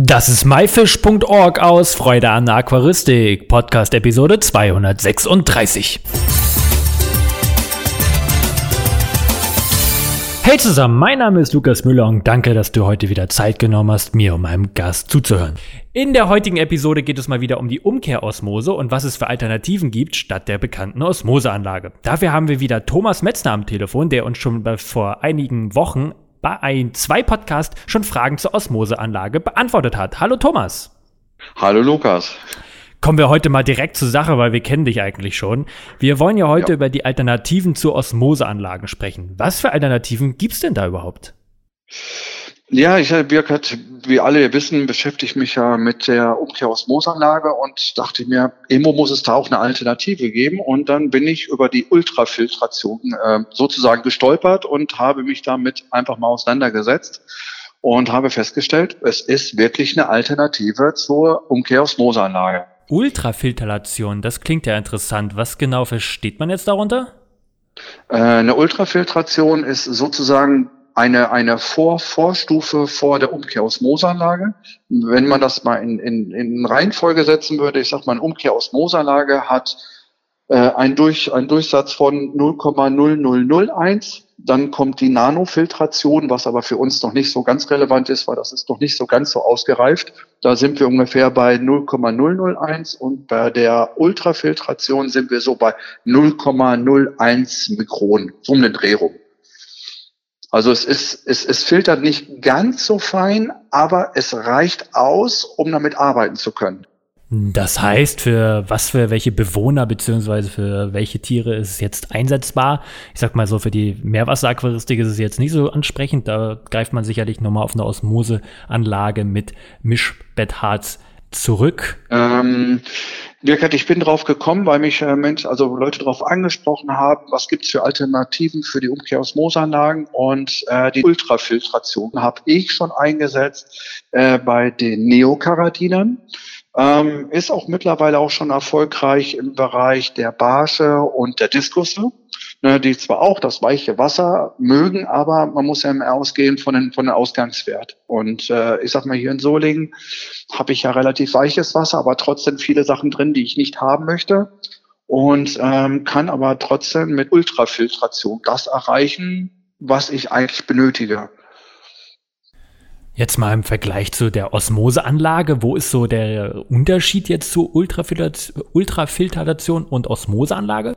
Das ist myfish.org aus Freude an der Aquaristik, Podcast Episode 236. Hey zusammen, mein Name ist Lukas Müller und danke, dass du heute wieder Zeit genommen hast, mir und meinem Gast zuzuhören. In der heutigen Episode geht es mal wieder um die Umkehrosmose und was es für Alternativen gibt statt der bekannten Osmoseanlage. Dafür haben wir wieder Thomas Metzner am Telefon, der uns schon vor einigen Wochen ein zwei Podcast schon Fragen zur Osmoseanlage beantwortet hat. Hallo Thomas. Hallo Lukas. Kommen wir heute mal direkt zur Sache, weil wir kennen dich eigentlich schon. Wir wollen ja heute ja. über die Alternativen zu Osmoseanlagen sprechen. Was für Alternativen gibt es denn da überhaupt? Ja, ich, Birgit, wie alle wissen, beschäftige ich mich ja mit der Umkehrosmosanlage und dachte mir, Emo muss es da auch eine Alternative geben. Und dann bin ich über die Ultrafiltration äh, sozusagen gestolpert und habe mich damit einfach mal auseinandergesetzt und habe festgestellt, es ist wirklich eine Alternative zur Umkehrosmosanlage. Ultrafiltration, das klingt ja interessant. Was genau versteht man jetzt darunter? Äh, eine Ultrafiltration ist sozusagen eine, eine Vor Vorstufe vor der Umkehrosmosanlage. Wenn man das mal in, in, in Reihenfolge setzen würde, ich sag mal, eine Umkehrosmosanlage hat äh, einen, Durch, einen Durchsatz von 0,0001. Dann kommt die Nanofiltration, was aber für uns noch nicht so ganz relevant ist, weil das ist noch nicht so ganz so ausgereift. Da sind wir ungefähr bei 0,001 und bei der Ultrafiltration sind wir so bei 0,01 Mikron, so eine Drehung. Also es ist, es, es filtert nicht ganz so fein, aber es reicht aus, um damit arbeiten zu können. Das heißt, für was für welche Bewohner beziehungsweise für welche Tiere ist es jetzt einsetzbar? Ich sag mal so, für die Meerwasseraquaristik ist es jetzt nicht so ansprechend. Da greift man sicherlich nochmal auf eine Osmoseanlage mit Mischbettharz zurück. Ähm, Dirk, ich bin drauf gekommen, weil mich äh, Mensch, also Leute darauf angesprochen haben, was gibt's für Alternativen für die Umkehrosmosanlagen und äh, die Ultrafiltration habe ich schon eingesetzt äh, bei den Neokaradinern. Ähm, ist auch mittlerweile auch schon erfolgreich im Bereich der Barsche und der Diskusse ne, die zwar auch das weiche Wasser mögen, aber man muss ja immer ausgehen von den, von den Ausgangswert. Und äh, ich sag mal, hier in Solingen habe ich ja relativ weiches Wasser, aber trotzdem viele Sachen drin, die ich nicht haben möchte. Und ähm, kann aber trotzdem mit Ultrafiltration das erreichen, was ich eigentlich benötige. Jetzt mal im Vergleich zu der Osmoseanlage, wo ist so der Unterschied jetzt zu Ultrafiltration und Osmoseanlage?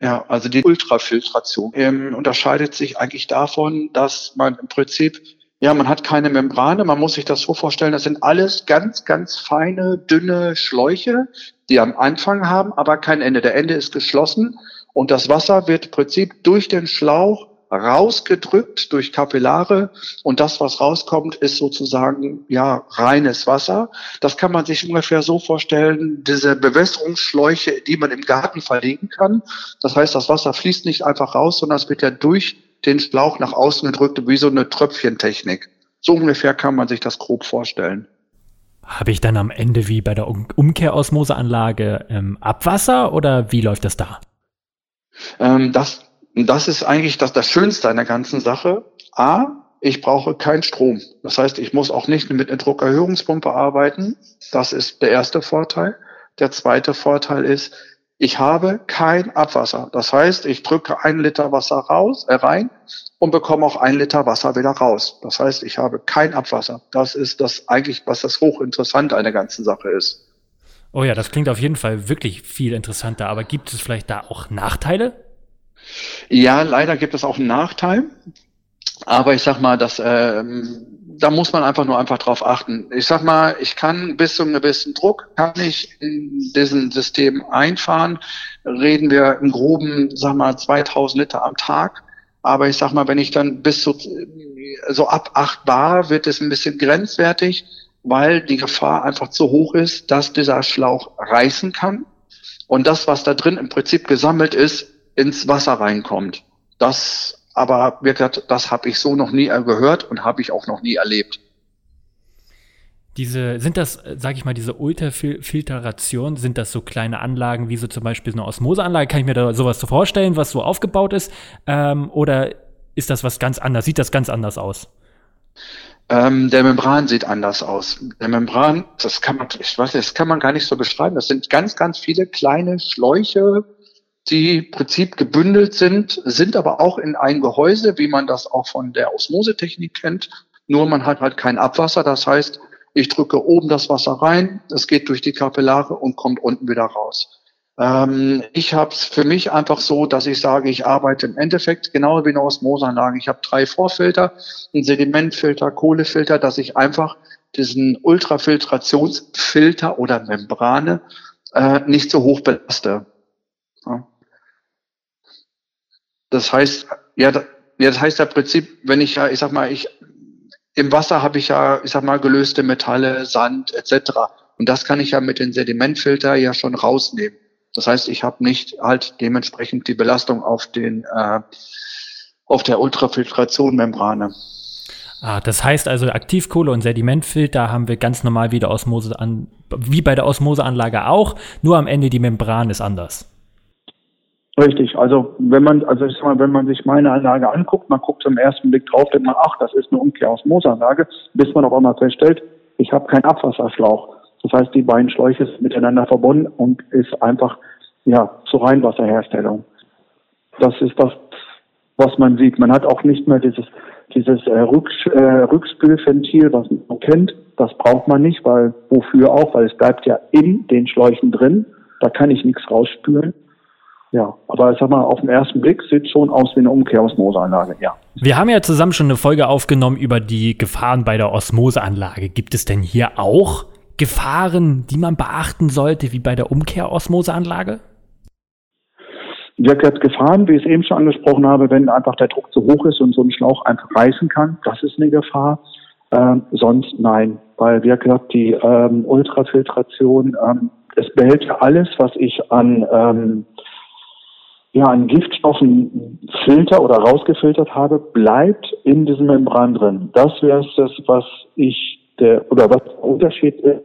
Ja, also die Ultrafiltration ähm, unterscheidet sich eigentlich davon, dass man im Prinzip, ja, man hat keine Membrane, man muss sich das so vorstellen, das sind alles ganz, ganz feine, dünne Schläuche, die am Anfang haben, aber kein Ende. Der Ende ist geschlossen und das Wasser wird im Prinzip durch den Schlauch rausgedrückt durch Kapillare und das, was rauskommt, ist sozusagen ja reines Wasser. Das kann man sich ungefähr so vorstellen, diese Bewässerungsschläuche, die man im Garten verlegen kann. Das heißt, das Wasser fließt nicht einfach raus, sondern es wird ja durch den Schlauch nach außen gedrückt, wie so eine Tröpfchentechnik. So ungefähr kann man sich das grob vorstellen. Habe ich dann am Ende wie bei der Umkehrosmoseanlage ähm, Abwasser oder wie läuft das da? Ähm, das und das ist eigentlich das, das Schönste an der ganzen Sache. A, ich brauche keinen Strom. Das heißt, ich muss auch nicht mit einer Druckerhöhungspumpe arbeiten. Das ist der erste Vorteil. Der zweite Vorteil ist, ich habe kein Abwasser. Das heißt, ich drücke ein Liter Wasser raus, äh, rein und bekomme auch ein Liter Wasser wieder raus. Das heißt, ich habe kein Abwasser. Das ist das eigentlich, was das hochinteressante an der ganzen Sache ist. Oh ja, das klingt auf jeden Fall wirklich viel interessanter. Aber gibt es vielleicht da auch Nachteile? Ja, leider gibt es auch einen Nachteil. Aber ich sag mal, dass ähm, da muss man einfach nur einfach drauf achten. Ich sag mal, ich kann bis zu einem gewissen Druck kann ich in diesem System einfahren. Reden wir im groben, sag mal, 2000 Liter am Tag. Aber ich sag mal, wenn ich dann bis zu so ab 8 Bar wird es ein bisschen grenzwertig, weil die Gefahr einfach zu hoch ist, dass dieser Schlauch reißen kann. Und das, was da drin im Prinzip gesammelt ist, ins Wasser reinkommt. Das aber wirklich, das habe ich so noch nie gehört und habe ich auch noch nie erlebt. Diese, sind das, sage ich mal, diese Ultrafiltration, sind das so kleine Anlagen wie so zum Beispiel eine Osmoseanlage? Kann ich mir da sowas so vorstellen, was so aufgebaut ist? Ähm, oder ist das was ganz anderes? Sieht das ganz anders aus? Ähm, der Membran sieht anders aus. Der Membran, das kann man, ich weiß, das kann man gar nicht so beschreiben. Das sind ganz, ganz viele kleine Schläuche, die im Prinzip gebündelt sind, sind aber auch in ein Gehäuse, wie man das auch von der Osmosetechnik kennt. Nur man hat halt kein Abwasser. Das heißt, ich drücke oben das Wasser rein, es geht durch die Kapillare und kommt unten wieder raus. Ähm, ich habe es für mich einfach so, dass ich sage, ich arbeite im Endeffekt genau wie eine Osmoseanlage. Ich habe drei Vorfilter, einen Sedimentfilter, Kohlefilter, dass ich einfach diesen Ultrafiltrationsfilter oder Membrane äh, nicht so hoch belaste. Ja. Das heißt, ja, das heißt im Prinzip, wenn ich ja, ich sag mal, ich im Wasser habe ich ja, ich sag mal, gelöste Metalle, Sand etc. Und das kann ich ja mit den Sedimentfilter ja schon rausnehmen. Das heißt, ich habe nicht halt dementsprechend die Belastung auf den äh, auf der Ultrafiltration-Membrane. Ah, das heißt also Aktivkohle und Sedimentfilter haben wir ganz normal wie, der Osmose an, wie bei der Osmoseanlage auch, nur am Ende die Membran ist anders. Richtig, also wenn man, also ich sag mal, wenn man sich meine Anlage anguckt, man guckt im ersten Blick drauf, denkt man, ach, das ist eine Umkehrosmosanlage, bis man auf einmal feststellt, ich habe keinen Abwasserschlauch. Das heißt, die beiden Schläuche sind miteinander verbunden und ist einfach ja zur Reinwasserherstellung. Das ist das, was man sieht. Man hat auch nicht mehr dieses dieses äh, Rücks äh, Rückspülventil, was man kennt. Das braucht man nicht, weil wofür auch, weil es bleibt ja in den Schläuchen drin. Da kann ich nichts rausspülen. Ja, aber ich sag mal, auf den ersten Blick sieht schon aus wie eine Umkehrosmoseanlage, ja. Wir haben ja zusammen schon eine Folge aufgenommen über die Gefahren bei der Osmoseanlage. Gibt es denn hier auch Gefahren, die man beachten sollte, wie bei der Umkehrosmoseanlage? Ja, Gefahren, wie ich es eben schon angesprochen habe, wenn einfach der Druck zu hoch ist und so ein Schlauch einfach reißen kann, das ist eine Gefahr. Ähm, sonst nein, weil wie gesagt, die ähm, Ultrafiltration, ähm, es behält alles, was ich an ähm, ja, an Giftstoffen filter oder rausgefiltert habe, bleibt in diesem Membran drin. Das wäre das, was ich, der, oder was der Unterschied ist.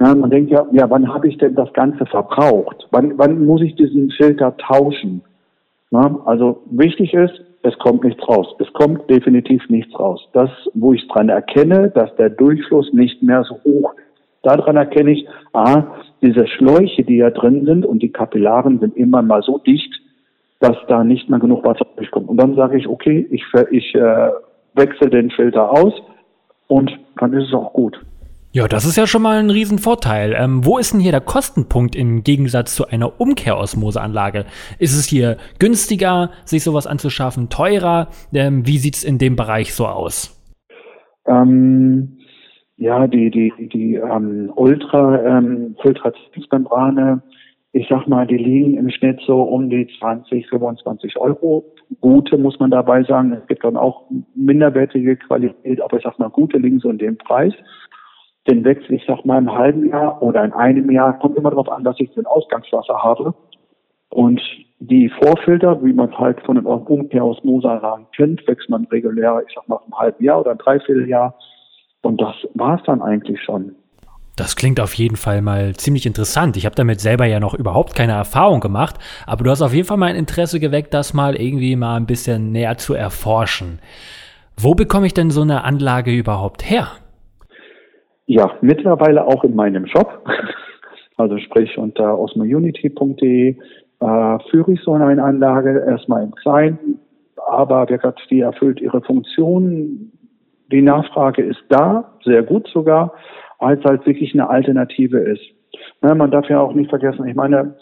Ja, man denkt ja, ja, wann habe ich denn das Ganze verbraucht? Wann, wann muss ich diesen Filter tauschen? Ja, also wichtig ist, es kommt nichts raus. Es kommt definitiv nichts raus. Das, wo ich dran erkenne, dass der Durchfluss nicht mehr so hoch ist. Daran erkenne ich, ah, diese Schläuche, die ja drin sind und die Kapillaren sind immer mal so dicht, dass da nicht mehr genug Wasser durchkommt. Und dann sage ich, okay, ich, ich äh, wechsle den Filter aus und dann ist es auch gut. Ja, das ist ja schon mal ein Riesenvorteil. Ähm, wo ist denn hier der Kostenpunkt im Gegensatz zu einer Umkehrosmoseanlage? Ist es hier günstiger, sich sowas anzuschaffen, teurer? Ähm, wie sieht's in dem Bereich so aus? Ähm, ja, die, die, die ähm, Ultra-Filtrationsmembrane ähm, ich sag mal, die liegen im Schnitt so um die 20, 25 Euro. Gute muss man dabei sagen. Es gibt dann auch minderwertige Qualität, aber ich sag mal, gute liegen so in dem Preis. Den wechsle ich, sag mal, im halben Jahr oder in einem Jahr. Kommt immer darauf an, dass ich den Ausgangswasser habe. Und die Vorfilter, wie man halt von den Umkehrosmoseanlagen kennt, wechselt man regulär, ich sag mal, im halben Jahr oder ein Dreivierteljahr. Und das war's dann eigentlich schon. Das klingt auf jeden Fall mal ziemlich interessant. Ich habe damit selber ja noch überhaupt keine Erfahrung gemacht, aber du hast auf jeden Fall mein Interesse geweckt, das mal irgendwie mal ein bisschen näher zu erforschen. Wo bekomme ich denn so eine Anlage überhaupt her? Ja, mittlerweile auch in meinem Shop. Also sprich unter osmounity.de äh, führe ich so eine Anlage erstmal im Kleinen, aber die erfüllt ihre Funktion. Die Nachfrage ist da, sehr gut sogar als halt wirklich eine Alternative ist. Na, man darf ja auch nicht vergessen, ich meine,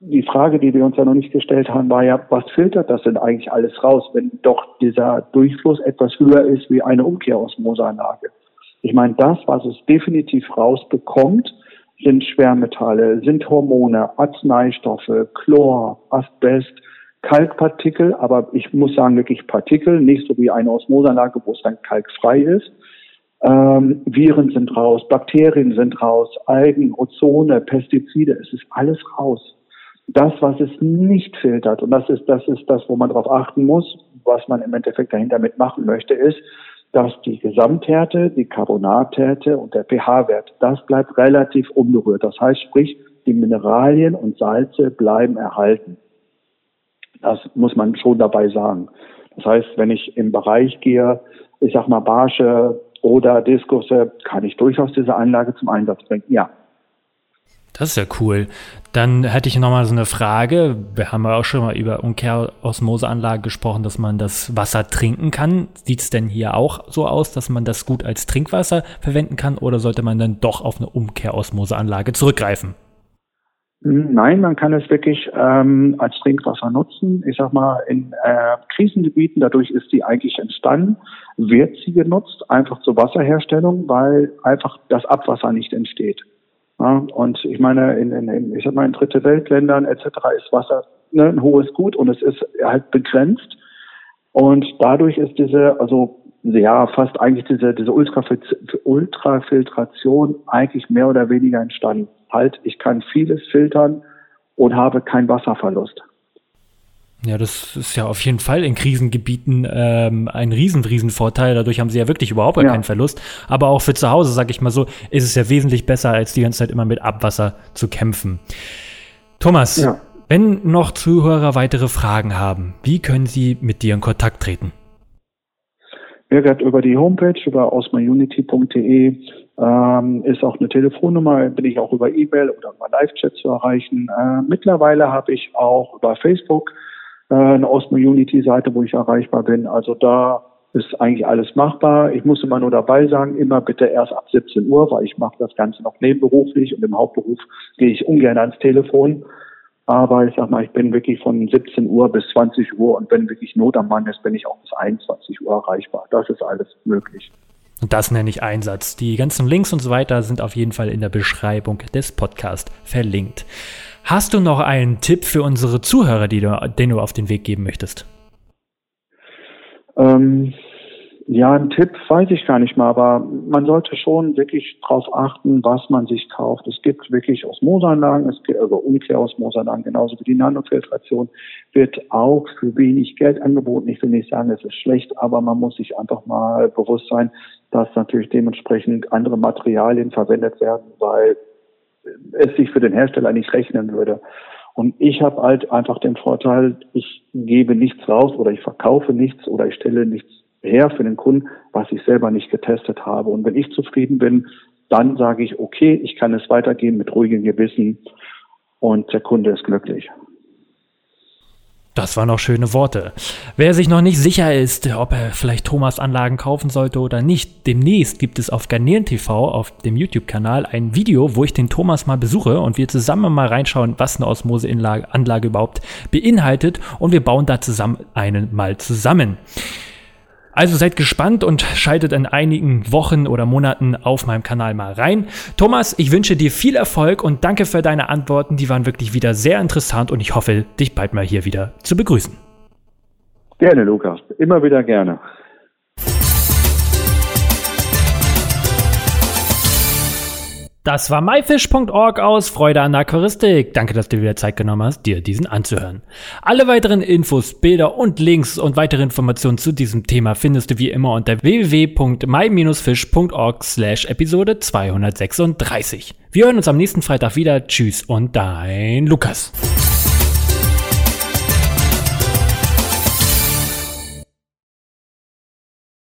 die Frage, die wir uns ja noch nicht gestellt haben, war ja, was filtert das denn eigentlich alles raus, wenn doch dieser Durchfluss etwas höher ist wie eine Umkehrosmoseanlage? Ich meine, das, was es definitiv rausbekommt, sind Schwermetalle, sind Hormone, Arzneistoffe, Chlor, Asbest, Kalkpartikel, aber ich muss sagen wirklich Partikel, nicht so wie eine Osmoseanlage, wo es dann kalkfrei ist. Ähm, Viren sind raus, Bakterien sind raus, Algen, Ozone, Pestizide, es ist alles raus. Das, was es nicht filtert, und das ist, das ist das, wo man darauf achten muss, was man im Endeffekt dahinter mitmachen möchte, ist, dass die Gesamthärte, die Carbonathärte und der pH-Wert, das bleibt relativ unberührt. Das heißt, sprich, die Mineralien und Salze bleiben erhalten. Das muss man schon dabei sagen. Das heißt, wenn ich im Bereich gehe, ich sag mal Barsche oder Diskusse, kann ich durchaus diese Anlage zum Einsatz bringen. Ja. Das ist ja cool. Dann hätte ich noch mal so eine Frage. Wir haben ja auch schon mal über Umkehrosmoseanlage gesprochen, dass man das Wasser trinken kann. Sieht es denn hier auch so aus, dass man das gut als Trinkwasser verwenden kann oder sollte man dann doch auf eine Umkehrosmoseanlage zurückgreifen? Nein, man kann es wirklich ähm, als Trinkwasser nutzen. Ich sag mal, in äh, Krisengebieten, dadurch ist sie eigentlich entstanden, wird sie genutzt, einfach zur Wasserherstellung, weil einfach das Abwasser nicht entsteht. Ja, und ich meine, in, in, ich sag mal, in dritte Weltländern etc. ist Wasser ne, ein hohes Gut und es ist halt begrenzt. Und dadurch ist diese, also ja, fast eigentlich diese, diese Ultrafiltration eigentlich mehr oder weniger entstanden. Halt, ich kann vieles filtern und habe keinen Wasserverlust. Ja, das ist ja auf jeden Fall in Krisengebieten ähm, ein riesen, riesen Vorteil. Dadurch haben sie ja wirklich überhaupt ja. keinen Verlust. Aber auch für zu Hause, sag ich mal so, ist es ja wesentlich besser, als die ganze Zeit immer mit Abwasser zu kämpfen. Thomas, ja. wenn noch Zuhörer weitere Fragen haben, wie können sie mit dir in Kontakt treten? Gerade über die Homepage, über osmaunity.de ähm, ist auch eine Telefonnummer, bin ich auch über E-Mail oder über Live-Chat zu erreichen. Äh, mittlerweile habe ich auch über Facebook äh, eine Osmo Unity Seite, wo ich erreichbar bin. Also da ist eigentlich alles machbar. Ich muss immer nur dabei sagen, immer bitte erst ab 17 Uhr, weil ich mache das Ganze noch nebenberuflich und im Hauptberuf gehe ich ungern ans Telefon. Aber ich sag mal, ich bin wirklich von 17 Uhr bis 20 Uhr und wenn wirklich Not am Mann ist, bin ich auch bis 21 Uhr erreichbar. Das ist alles möglich. Und das nenne ich Einsatz. Die ganzen Links und so weiter sind auf jeden Fall in der Beschreibung des Podcasts verlinkt. Hast du noch einen Tipp für unsere Zuhörer, du, den du auf den Weg geben möchtest? Ähm, ja, ein Tipp weiß ich gar nicht mal, aber man sollte schon wirklich darauf achten, was man sich kauft. Es gibt wirklich Osmoseanlagen, es gibt also Umkehrosmoseanlagen, genauso wie die Nanofiltration, wird auch für wenig Geld angeboten. Ich will nicht sagen, es ist schlecht, aber man muss sich einfach mal bewusst sein, dass natürlich dementsprechend andere Materialien verwendet werden, weil es sich für den Hersteller nicht rechnen würde. Und ich habe halt einfach den Vorteil, ich gebe nichts raus oder ich verkaufe nichts oder ich stelle nichts her für den Kunden, was ich selber nicht getestet habe. Und wenn ich zufrieden bin, dann sage ich, okay, ich kann es weitergeben mit ruhigem Gewissen und der Kunde ist glücklich. Das waren noch schöne Worte. Wer sich noch nicht sicher ist, ob er vielleicht Thomas Anlagen kaufen sollte oder nicht, demnächst gibt es auf Garnelen TV, auf dem YouTube-Kanal, ein Video, wo ich den Thomas mal besuche und wir zusammen mal reinschauen, was eine Osmoseanlage überhaupt beinhaltet und wir bauen da zusammen einen mal zusammen. Also seid gespannt und schaltet in einigen Wochen oder Monaten auf meinem Kanal mal rein. Thomas, ich wünsche dir viel Erfolg und danke für deine Antworten. Die waren wirklich wieder sehr interessant und ich hoffe, dich bald mal hier wieder zu begrüßen. Gerne, Lukas. Immer wieder gerne. Das war myfish.org aus Freude an Aquaristik. Danke, dass du wieder Zeit genommen hast, dir diesen anzuhören. Alle weiteren Infos, Bilder und Links und weitere Informationen zu diesem Thema findest du wie immer unter www.my-fish.org slash Episode 236. Wir hören uns am nächsten Freitag wieder. Tschüss und dein Lukas.